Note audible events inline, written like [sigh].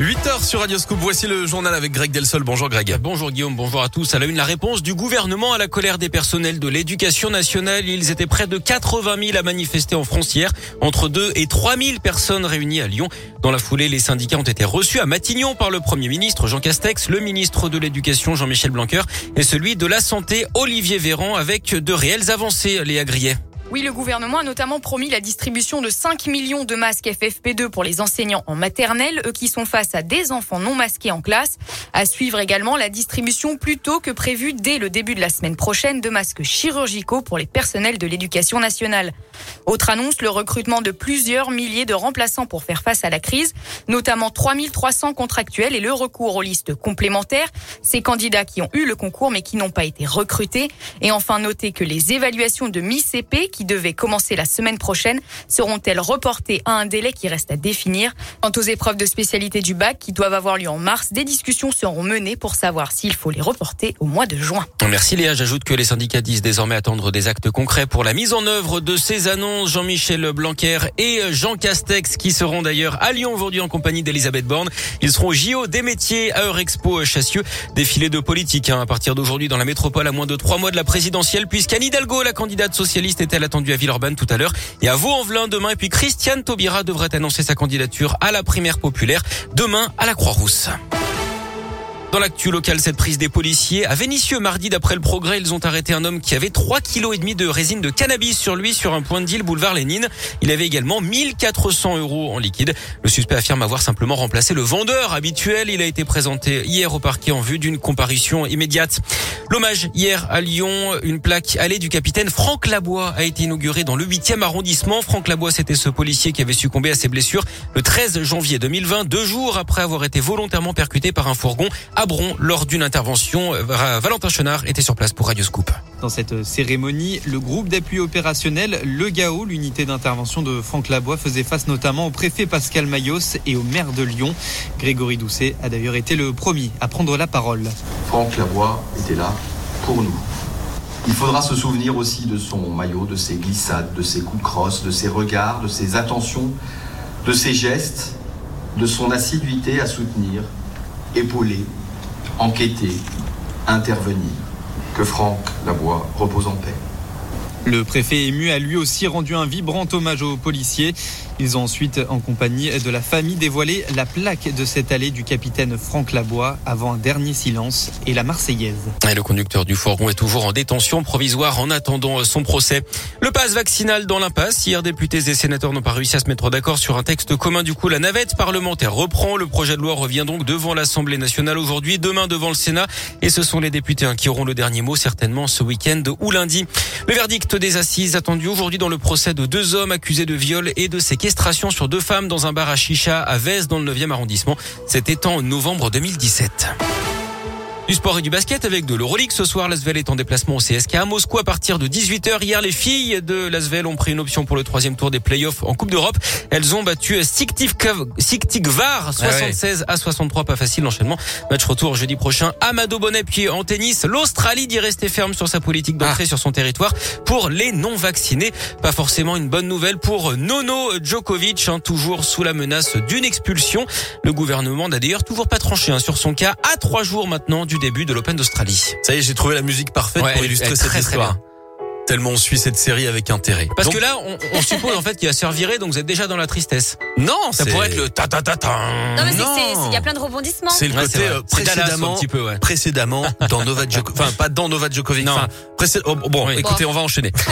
8h sur Radio Scoop. Voici le journal avec Greg Delsol. Bonjour Greg. Bonjour Guillaume, bonjour à tous. À la une, la réponse du gouvernement à la colère des personnels de l'éducation nationale. Ils étaient près de 80 000 à manifester en France hier. Entre 2 et 3 000 personnes réunies à Lyon. Dans la foulée, les syndicats ont été reçus à Matignon par le Premier ministre Jean Castex, le ministre de l'Éducation Jean-Michel Blanquer et celui de la Santé Olivier Véran avec de réelles avancées, Léa Grillet. Oui, le gouvernement a notamment promis la distribution de 5 millions de masques FFP2 pour les enseignants en maternelle, eux qui sont face à des enfants non masqués en classe. À suivre également la distribution plus tôt que prévu dès le début de la semaine prochaine de masques chirurgicaux pour les personnels de l'éducation nationale. Autre annonce, le recrutement de plusieurs milliers de remplaçants pour faire face à la crise, notamment 3300 contractuels et le recours aux listes complémentaires. Ces candidats qui ont eu le concours mais qui n'ont pas été recrutés. Et enfin, notez que les évaluations de mi-CP qui devaient commencer la semaine prochaine seront-elles reportées à un délai qui reste à définir? Quant aux épreuves de spécialité du bac qui doivent avoir lieu en mars, des discussions seront menées pour savoir s'il faut les reporter au mois de juin. Merci Léa. J'ajoute que les syndicats disent désormais attendre des actes concrets pour la mise en œuvre de ces annonces. Jean-Michel Blanquer et Jean Castex qui seront d'ailleurs à Lyon aujourd'hui en compagnie d'Elisabeth Borne. Ils seront au JO des métiers à Eurexpo Chassieux. Défilé de politique hein, à partir d'aujourd'hui dans la métropole à moins de trois mois de la présidentielle puisqu'Anne Hidalgo, la candidate socialiste, attendue à Villeurbanne tout à l'heure et à Vaux-en-Velin demain. Et puis Christiane Taubira devrait annoncer sa candidature à la primaire populaire demain à la Croix-Rousse. Dans l'actu local, cette prise des policiers à Vénissieux mardi, d'après le progrès, ils ont arrêté un homme qui avait 3 kg et demi de résine de cannabis sur lui sur un point de deal boulevard Lénine. Il avait également 1400 euros en liquide. Le suspect affirme avoir simplement remplacé le vendeur habituel. Il a été présenté hier au parquet en vue d'une comparution immédiate. L'hommage hier à Lyon, une plaque allée du capitaine Franck Labois a été inaugurée dans le 8e arrondissement. Franck Labois, c'était ce policier qui avait succombé à ses blessures le 13 janvier 2020, deux jours après avoir été volontairement percuté par un fourgon Bron lors d'une intervention. Valentin Chenard était sur place pour Radio Scoop. Dans cette cérémonie, le groupe d'appui opérationnel, le GAO, l'unité d'intervention de Franck Labois, faisait face notamment au préfet Pascal Mayos et au maire de Lyon. Grégory Doucet a d'ailleurs été le premier à prendre la parole. Franck Labois était là pour nous. Il faudra se souvenir aussi de son maillot, de ses glissades, de ses coups de crosse, de ses regards, de ses attentions, de ses gestes, de son assiduité à soutenir, épauler, enquêter, intervenir. Que Franck Labois repose en paix. Le préfet ému a lui aussi rendu un vibrant hommage aux policiers. Ils ont ensuite, en compagnie de la famille, dévoilé la plaque de cette allée du capitaine Franck Labois avant un dernier silence et la Marseillaise. Le conducteur du fourgon est toujours en détention provisoire en attendant son procès. Le passe vaccinal dans l'impasse. Hier, députés et sénateurs n'ont pas réussi à se mettre d'accord sur un texte commun. Du coup, la navette parlementaire reprend. Le projet de loi revient donc devant l'Assemblée nationale aujourd'hui, demain devant le Sénat. Et ce sont les députés qui auront le dernier mot certainement ce week-end ou lundi. Le verdict des assises attendu aujourd'hui dans le procès de deux hommes accusés de viol et de séquestration sur deux femmes dans un bar à chicha à Vez dans le 9e arrondissement. C'était en novembre 2017. Du sport et du basket avec de l'Euroleague. Ce soir, l'Asvel est en déplacement au CSK à Moscou à partir de 18h. Hier, les filles de l'Asvel ont pris une option pour le troisième tour des playoffs en Coupe d'Europe. Elles ont battu Siktikvar 76 à 63. Pas facile l'enchaînement. Match retour jeudi prochain. Amado Bonnet puis en tennis. L'Australie dit rester ferme sur sa politique d'entrée sur son territoire pour les non-vaccinés. Pas forcément une bonne nouvelle pour Nono Djokovic, hein, toujours sous la menace d'une expulsion. Le gouvernement n'a d'ailleurs toujours pas tranché hein, sur son cas à trois jours maintenant du début de l'Open d'Australie. Ça y est, j'ai trouvé la musique parfaite Ouais, pour illustrer cette très, histoire. bien. Tellement on suit cette série avec intérêt. Parce Donc- que là, on, on suppose en fait qu'il va se faire virer, donc vous êtes déjà dans la tristesse. non, Ça pourrait être le ta ta ta ta. Non mais il y a plein de rebondissements. C'est le Ouais, côté euh, précédemment, un petit peu, ouais. précédemment dans Novak Djokovic. Enfin, pas dans Novak Djokovic. Non. Enfin, précé- oh, bon, Oui. écoutez, on va enchaîner. [laughs]